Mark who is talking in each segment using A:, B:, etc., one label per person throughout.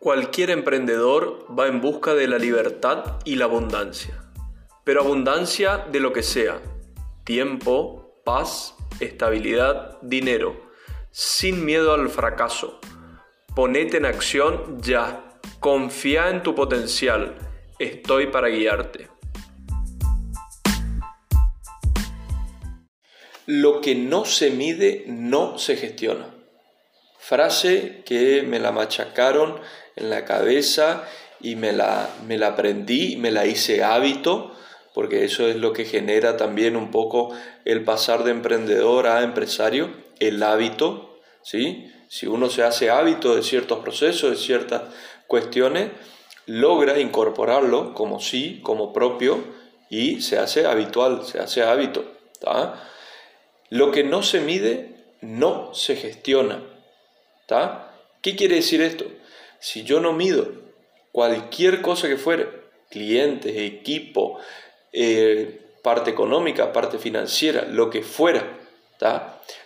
A: Cualquier emprendedor va en busca de la libertad y la abundancia, pero abundancia de lo que sea, tiempo, paz, estabilidad, dinero, sin miedo al fracaso. Ponete en acción ya, confía en tu potencial, estoy para guiarte. Lo que no se mide no se gestiona. Frase que me la machacaron en la cabeza y me la, me la aprendí, me la hice hábito, porque eso es lo que genera también un poco el pasar de emprendedor a empresario, el hábito, ¿sí? Si uno se hace hábito de ciertos procesos, de ciertas cuestiones, logra incorporarlo como sí, como propio, y se hace habitual, se hace hábito. Lo que no se mide, no se gestiona. ¿Qué quiere decir esto? Si yo no mido cualquier cosa que fuere, clientes, equipo, eh, parte económica, parte financiera, lo que fuera,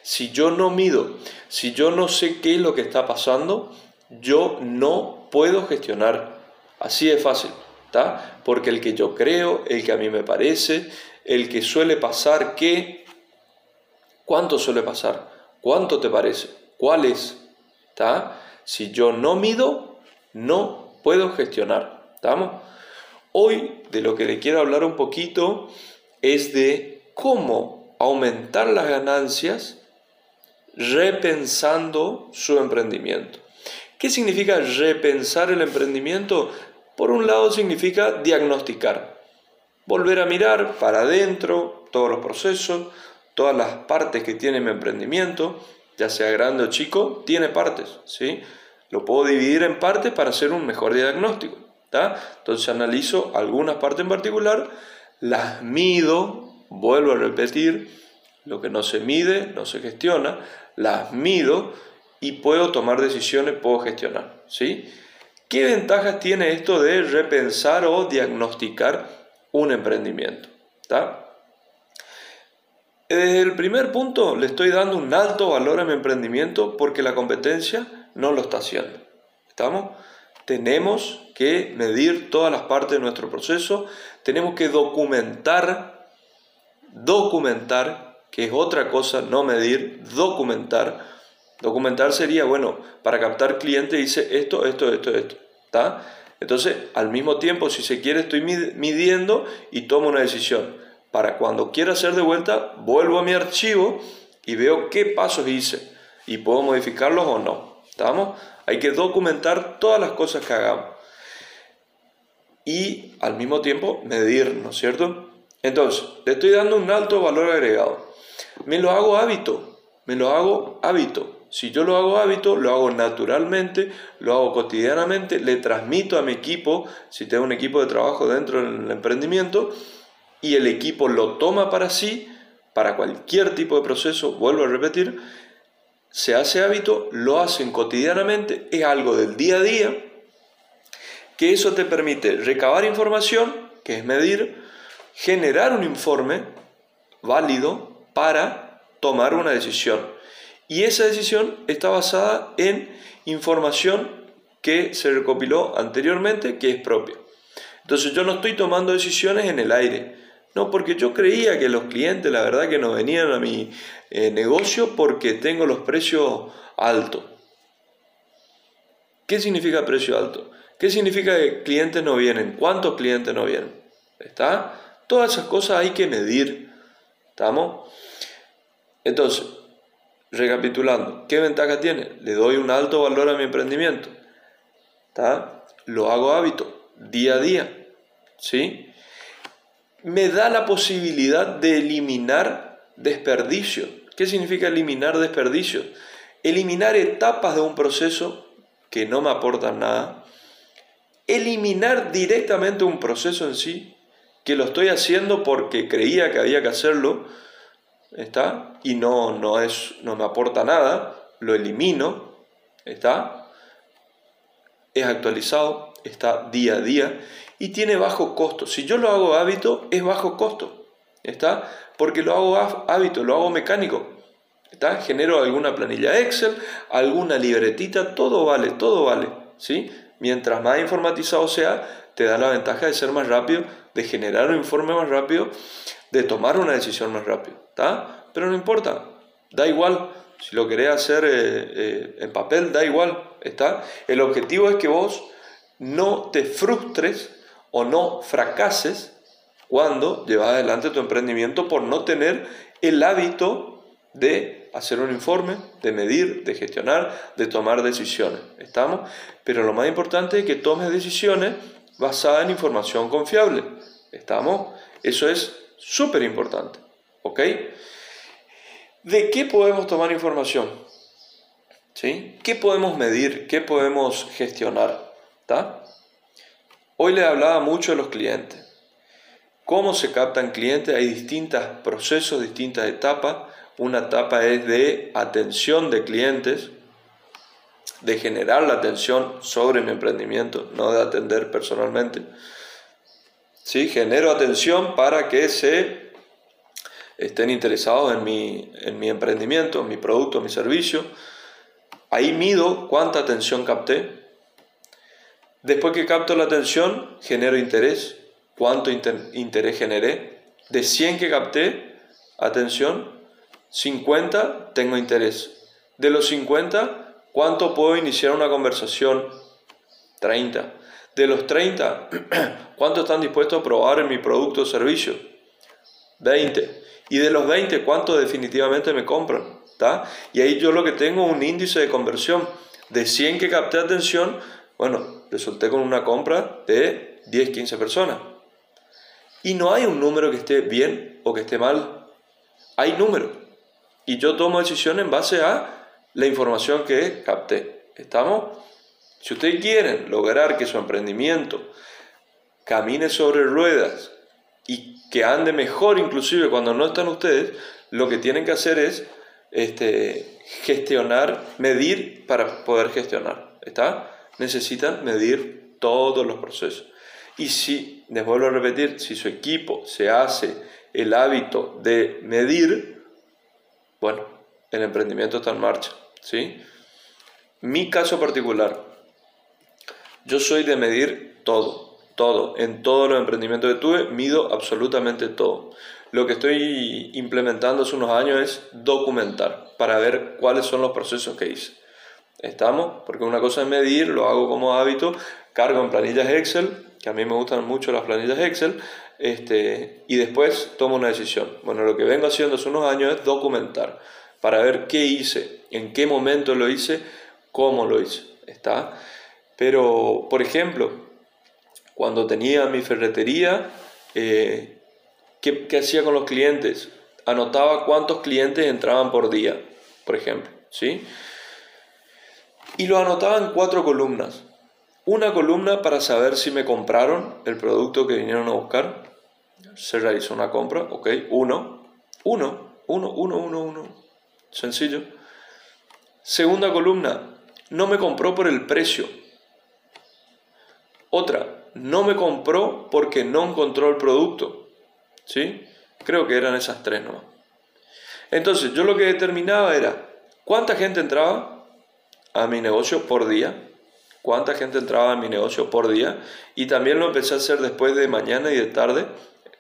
A: si yo no mido, si yo no sé qué es lo que está pasando, yo no puedo gestionar. Así de fácil, porque el que yo creo, el que a mí me parece, el que suele pasar, ¿qué? ¿Cuánto suele pasar? ¿Cuánto te parece? ¿Cuál es? Si yo no mido, no puedo gestionar. ¿Estamos? Hoy de lo que le quiero hablar un poquito es de cómo aumentar las ganancias repensando su emprendimiento. ¿Qué significa repensar el emprendimiento? Por un lado significa diagnosticar, volver a mirar para adentro todos los procesos, todas las partes que tiene mi emprendimiento, ya sea grande o chico, tiene partes, ¿sí? Lo puedo dividir en partes para hacer un mejor diagnóstico, Entonces analizo algunas partes en particular, las mido, vuelvo a repetir, lo que no se mide no se gestiona, las mido y puedo tomar decisiones, puedo gestionar, ¿sí? ¿Qué ventajas tiene esto de repensar o diagnosticar un emprendimiento? Desde el primer punto le estoy dando un alto valor a mi emprendimiento porque la competencia no lo está haciendo. ¿Estamos? Tenemos que medir todas las partes de nuestro proceso, tenemos que documentar, documentar, que es otra cosa, no medir, documentar. Documentar sería, bueno, para captar cliente dice esto, esto, esto, esto. ¿Está? Entonces, al mismo tiempo, si se quiere, estoy midiendo y tomo una decisión para cuando quiera hacer de vuelta, vuelvo a mi archivo y veo qué pasos hice y puedo modificarlos o no. ¿Estamos? Hay que documentar todas las cosas que hagamos y al mismo tiempo medir, ¿no es cierto? Entonces, le estoy dando un alto valor agregado. Me lo hago hábito, me lo hago hábito. Si yo lo hago hábito, lo hago naturalmente, lo hago cotidianamente, le transmito a mi equipo, si tengo un equipo de trabajo dentro del emprendimiento, y el equipo lo toma para sí, para cualquier tipo de proceso, vuelvo a repetir, se hace hábito, lo hacen cotidianamente, es algo del día a día, que eso te permite recabar información, que es medir, generar un informe válido para tomar una decisión. Y esa decisión está basada en información que se recopiló anteriormente, que es propia. Entonces yo no estoy tomando decisiones en el aire, no, porque yo creía que los clientes, la verdad, que no venían a mi eh, negocio porque tengo los precios altos. ¿Qué significa precio alto? ¿Qué significa que clientes no vienen? ¿Cuántos clientes no vienen? ¿Está? Todas esas cosas hay que medir. ¿Estamos? Entonces, recapitulando, ¿qué ventaja tiene? Le doy un alto valor a mi emprendimiento. ¿Está? Lo hago hábito, día a día. ¿Sí? Me da la posibilidad de eliminar desperdicios. ¿Qué significa eliminar desperdicios? Eliminar etapas de un proceso que no me aportan nada. Eliminar directamente un proceso en sí, que lo estoy haciendo porque creía que había que hacerlo, ¿está? Y no, no, es, no me aporta nada, lo elimino, ¿está? Es actualizado, está día a día y tiene bajo costo. Si yo lo hago hábito, es bajo costo. ¿Está? Porque lo hago hábito, lo hago mecánico. ¿Está? Genero alguna planilla Excel, alguna libretita, todo vale, todo vale. ¿Sí? Mientras más informatizado sea, te da la ventaja de ser más rápido, de generar un informe más rápido, de tomar una decisión más rápido. ¿está? Pero no importa, da igual. Si lo querés hacer eh, eh, en papel, da igual. ¿está? El objetivo es que vos no te frustres o no fracases cuando llevas adelante tu emprendimiento por no tener el hábito de hacer un informe, de medir, de gestionar, de tomar decisiones. ¿Estamos? Pero lo más importante es que tomes decisiones basadas en información confiable. ¿Estamos? Eso es súper importante. ¿Ok? ¿De qué podemos tomar información? ¿Sí? ¿Qué podemos medir? ¿Qué podemos gestionar? ¿Está? Hoy le hablaba mucho a los clientes. ¿Cómo se captan clientes? Hay distintos procesos, distintas etapas. Una etapa es de atención de clientes, de generar la atención sobre mi emprendimiento, no de atender personalmente. ¿Sí? Genero atención para que se estén interesados en mi, en mi emprendimiento, en mi producto, en mi servicio. Ahí mido cuánta atención capté. Después que capto la atención, genero interés. ¿Cuánto interés generé? De 100 que capté, atención, 50 tengo interés. De los 50, ¿cuánto puedo iniciar una conversación? 30. De los 30, ¿cuánto están dispuestos a probar en mi producto o servicio? 20. Y de los 20, ¿cuántos definitivamente me compran? Y ahí yo lo que tengo es un índice de conversión. De 100 que capté atención, bueno, resulté con una compra de 10, 15 personas. Y no hay un número que esté bien o que esté mal. Hay número. Y yo tomo decisiones en base a la información que capté. ¿Estamos? Si ustedes quieren lograr que su emprendimiento camine sobre ruedas y que ande mejor inclusive cuando no están ustedes, lo que tienen que hacer es este, gestionar, medir para poder gestionar. ¿Está? Necesitan medir todos los procesos. Y si, les vuelvo a repetir, si su equipo se hace el hábito de medir, bueno, el emprendimiento está en marcha. ¿sí? Mi caso particular, yo soy de medir todo todo. En todos los emprendimientos que tuve, mido absolutamente todo. Lo que estoy implementando hace unos años es documentar para ver cuáles son los procesos que hice. ¿Estamos? Porque una cosa es medir, lo hago como hábito, cargo en planillas Excel, que a mí me gustan mucho las planillas Excel, este, y después tomo una decisión. Bueno, lo que vengo haciendo hace unos años es documentar para ver qué hice, en qué momento lo hice, cómo lo hice. ¿Está? Pero, por ejemplo, cuando tenía mi ferretería, eh, ¿qué, hacía con los clientes? Anotaba cuántos clientes entraban por día, por ejemplo, ¿sí? Y lo anotaba en cuatro columnas. Una columna para saber si me compraron el producto que vinieron a buscar. Se realizó una compra, ok. Uno, uno, uno, uno, uno, uno. Sencillo. Segunda columna, no me compró por el precio. Otra, no me compró porque no encontró el producto. ¿Sí? Creo que eran esas tres nomás. Entonces, yo lo que determinaba era cuánta gente entraba a mi negocio por día, cuánta gente entraba a mi negocio por día, y también lo empecé a hacer después de mañana y de tarde,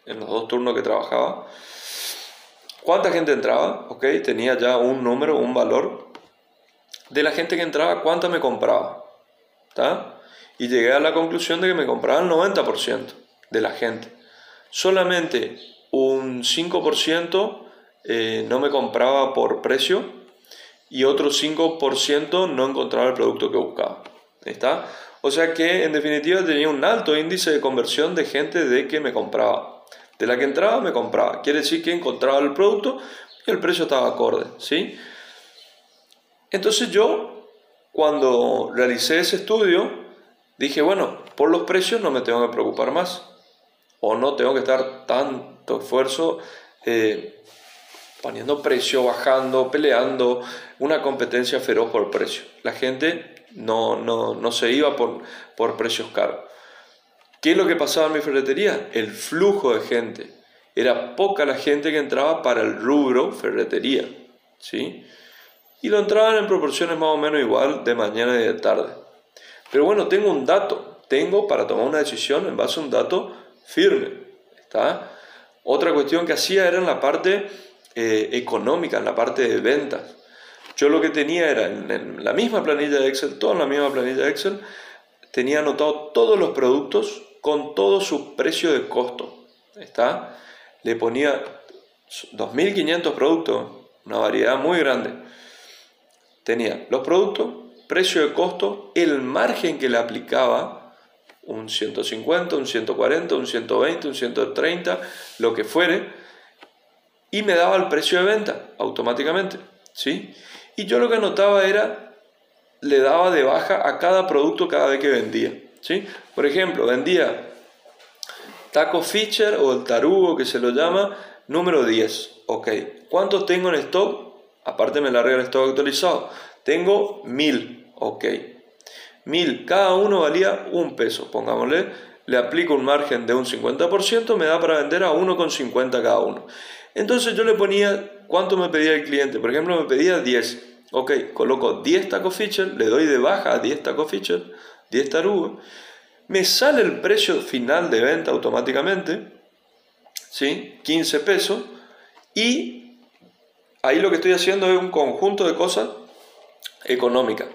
A: en los dos turnos que trabajaba. ¿Cuánta gente entraba? Ok, tenía ya un número, un valor. De la gente que entraba, ¿cuánta me compraba? ¿Está? y llegué a la conclusión de que me compraban el 90% de la gente. Solamente un 5% eh, no me compraba por precio y otro 5% no encontraba el producto que buscaba. ¿Está? O sea que en definitiva tenía un alto índice de conversión de gente de que me compraba. De la que entraba me compraba. Quiere decir que encontraba el producto y el precio estaba acorde. ¿sí? Entonces yo, cuando realicé ese estudio, dije, bueno, por los precios no me tengo que preocupar más. O no tengo que estar tanto esfuerzo eh, poniendo precio, bajando, peleando, una competencia feroz por precio. La gente no, no, se iba por, por precios caros. ¿Qué es lo que pasaba en mi ferretería? El flujo de gente. Era poca la gente que entraba para el rubro ferretería. ¿sí? Y lo entraban en proporciones más o menos igual de mañana y de tarde. Pero bueno, tengo un dato, tengo para tomar una decisión en base a un dato firme. ¿está? Otra cuestión que hacía era en la parte eh, económica, en la parte de ventas. Yo lo que tenía era en, la misma planilla de Excel, todo en la misma planilla de Excel, tenía anotado todos los productos con todo su precio de costo. ¿Está? Le ponía 2.500 productos, una variedad muy grande. Tenía los productos, precio de costo, el margen que le aplicaba, un 150, un 140, un 120, un 130, lo que fuere, y me daba el precio de venta automáticamente. ¿sí? Y yo lo que anotaba era, le daba de baja a cada producto cada vez que vendía. ¿sí? Por ejemplo, vendía taco feature o el tarugo que se lo llama, número 10. Ok, ¿cuántos tengo en stock? Aparte me larga el stock actualizado. Tengo 1000. Ok. Mil, cada uno valía un peso, pongámosle. Le aplico un margen de un 50%, me da para vender a 1,50 cada uno. Entonces yo le ponía cuánto me pedía el cliente. Por ejemplo, me pedía 10. Ok, coloco 10 taco feature, le doy de baja a 10 taco feature, 10 tarugos. Me sale el precio final de venta automáticamente, ¿sí? 15 pesos. Y ahí lo que estoy haciendo es un conjunto de cosas económicas.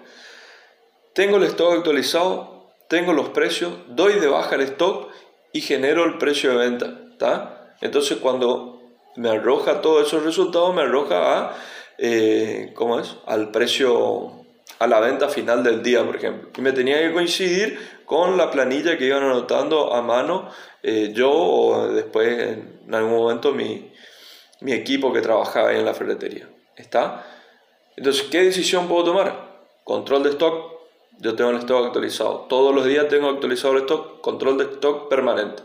A: Tengo el stock actualizado, tengo los precios, doy de baja el stock y genero el precio de venta. Entonces cuando me arroja todos esos resultados, me arroja a, eh, ¿cómo es? al precio, a la venta final del día, por ejemplo. Y me tenía que coincidir con la planilla que iban anotando a mano eh, yo o después en algún momento mi, mi equipo que trabajaba en la ferretería. ¿Está? Entonces, ¿qué decisión puedo tomar? Control de stock yo tengo el stock actualizado. Todos los días tengo actualizado el stock, control de stock permanente.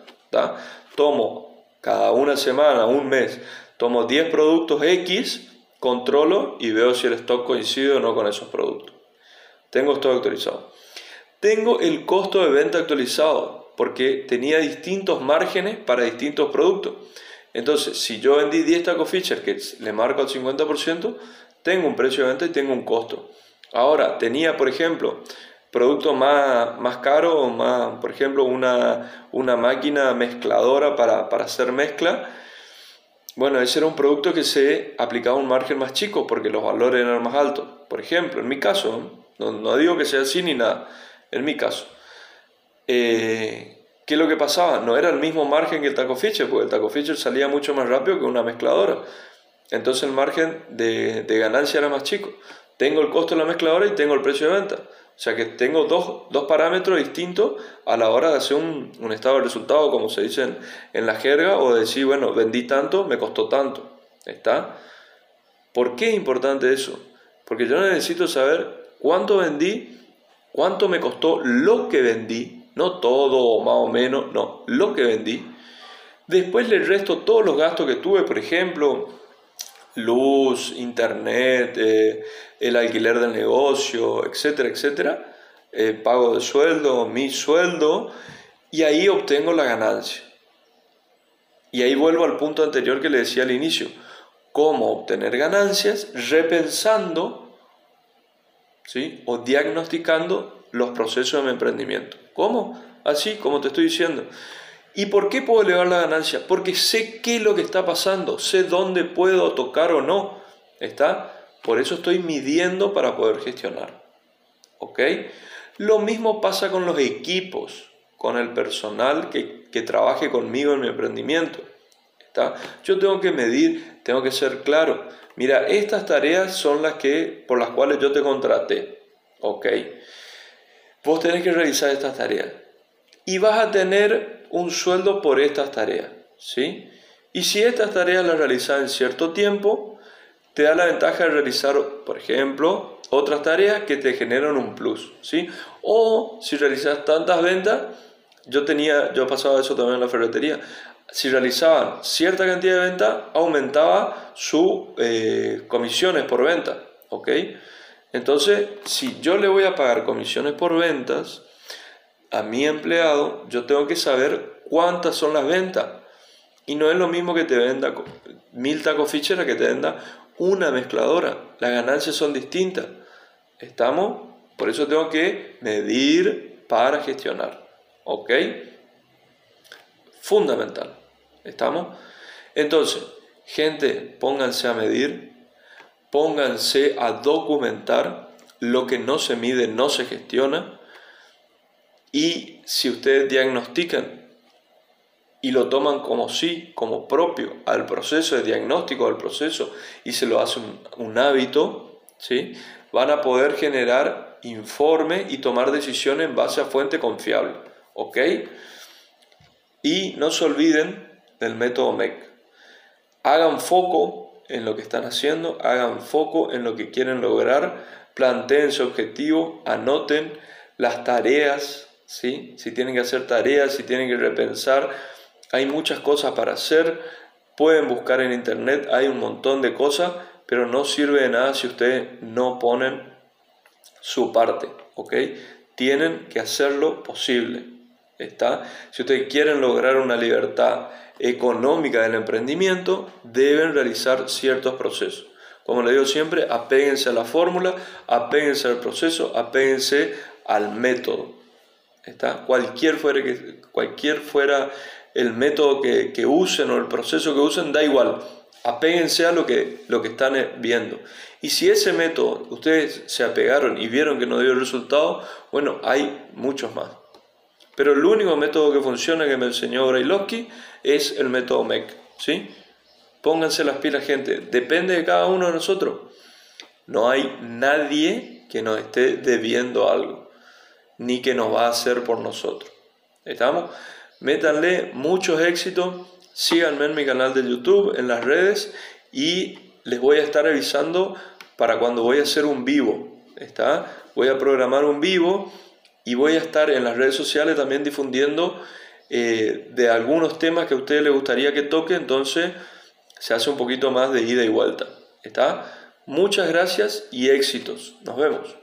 A: Tomo cada una semana, un mes, tomo 10 productos X, controlo y veo si el stock coincide o no con esos productos. Tengo stock actualizado. Tengo el costo de venta actualizado porque tenía distintos márgenes para distintos productos. Entonces, si yo vendí 10 taco feature que le marco al 50%, tengo un precio de venta y tengo un costo. Ahora, tenía, por ejemplo, productos más, más caros, más, por ejemplo, una, una máquina mezcladora para, para, hacer mezcla. Bueno, ese era un producto que se aplicaba un margen más chico porque los valores eran más altos. Por ejemplo, en mi caso, no, no digo que sea así ni nada, en mi caso, eh, ¿qué es lo que pasaba? No era el mismo margen que el taco feature, porque el taco feature salía mucho más rápido que una mezcladora. Entonces el margen de, de ganancia era más chico. Tengo el costo de la mezcladora y tengo el precio de venta. O sea que tengo dos, dos parámetros distintos a la hora de hacer un, un estado de resultado, como se dice en, la jerga, o decir, bueno, vendí tanto, me costó tanto. ¿Está? ¿Por qué es importante eso? Porque yo necesito saber cuánto vendí, cuánto me costó lo que vendí, no todo más o menos, no, lo que vendí. Después le resto todos los gastos que tuve, por ejemplo, luz, internet, eh, el alquiler del negocio, etcétera, etcétera, eh, pago de sueldo, mi sueldo, y ahí obtengo la ganancia. Y ahí vuelvo al punto anterior que le decía al inicio, cómo obtener ganancias repensando ¿sí? o diagnosticando los procesos de mi emprendimiento. ¿Cómo? Así como te estoy diciendo. ¿Y por qué puedo elevar la ganancia? Porque sé qué es lo que está pasando, sé dónde puedo tocar o no. ¿Está? Por eso estoy midiendo para poder gestionar. ¿Ok? Lo mismo pasa con los equipos, con el personal que, que trabaje conmigo en mi emprendimiento. ¿Está? Yo tengo que medir, tengo que ser claro. Mira, estas tareas son las que, por las cuales yo te contraté. ¿Ok? Vos tenés que realizar estas tareas. Y vas a tener un sueldo por estas tareas, ¿sí? Y si estas tareas las realizas en cierto tiempo, te da la ventaja de realizar, por ejemplo, otras tareas que te generan un plus, ¿sí? O si realizas tantas ventas, yo tenía, yo pasaba eso también en la ferretería, si realizaban cierta cantidad de ventas, aumentaba sus eh, comisiones por venta, ¿ok? Entonces, si yo le voy a pagar comisiones por ventas, a mi empleado, yo tengo que saber cuántas son las ventas. Y no es lo mismo que te venda mil tacos fichera que te venda una mezcladora. Las ganancias son distintas. ¿Estamos? Por eso tengo que medir para gestionar. ¿Ok? Fundamental. ¿Estamos? Entonces, gente, pónganse a medir, pónganse a documentar. Lo que no se mide no se gestiona. Y si ustedes diagnostican y lo toman como sí, como propio al proceso de diagnóstico del proceso y se lo hacen un, hábito, ¿sí? van a poder generar informe y tomar decisiones en base a fuente confiable. ¿Ok? Y no se olviden del método MEC. Hagan foco en lo que están haciendo, hagan foco en lo que quieren lograr, planteen su objetivo, anoten las tareas, ¿sí? si tienen que hacer tareas, si tienen que repensar hay muchas cosas para hacer, pueden buscar en internet, hay un montón de cosas, pero no sirve de nada si ustedes no ponen su parte, ¿ok? Tienen que hacerlo posible, ¿está? Si ustedes quieren lograr una libertad económica del emprendimiento, deben realizar ciertos procesos. Como le digo siempre, apéguense a la fórmula, apéguense al proceso, apéguense al método. ¿Está? Cualquier fuera, que, cualquier fuera el método que, usen o el proceso que usen, da igual. Apéguense a lo que, lo que están eh, viendo. Y si ese método ustedes se apegaron y vieron que no dio resultado, bueno, hay muchos más. Pero el único método que funciona que me enseñó Brailovsky es el método MEC. ¿sí? Pónganse las pilas, gente. Depende de cada uno de nosotros. No hay nadie que nos esté debiendo algo, ni que nos va a hacer por nosotros. ¿Estamos? Métanle muchos éxitos, síganme en mi canal de YouTube, en las redes y les voy a estar avisando para cuando voy a hacer un vivo. ¿está? Voy a programar un vivo y voy a estar en las redes sociales también difundiendo eh, de algunos temas que a ustedes les gustaría que toque, entonces se hace un poquito más de ida y vuelta. ¿Está? Muchas gracias y éxitos. Nos vemos.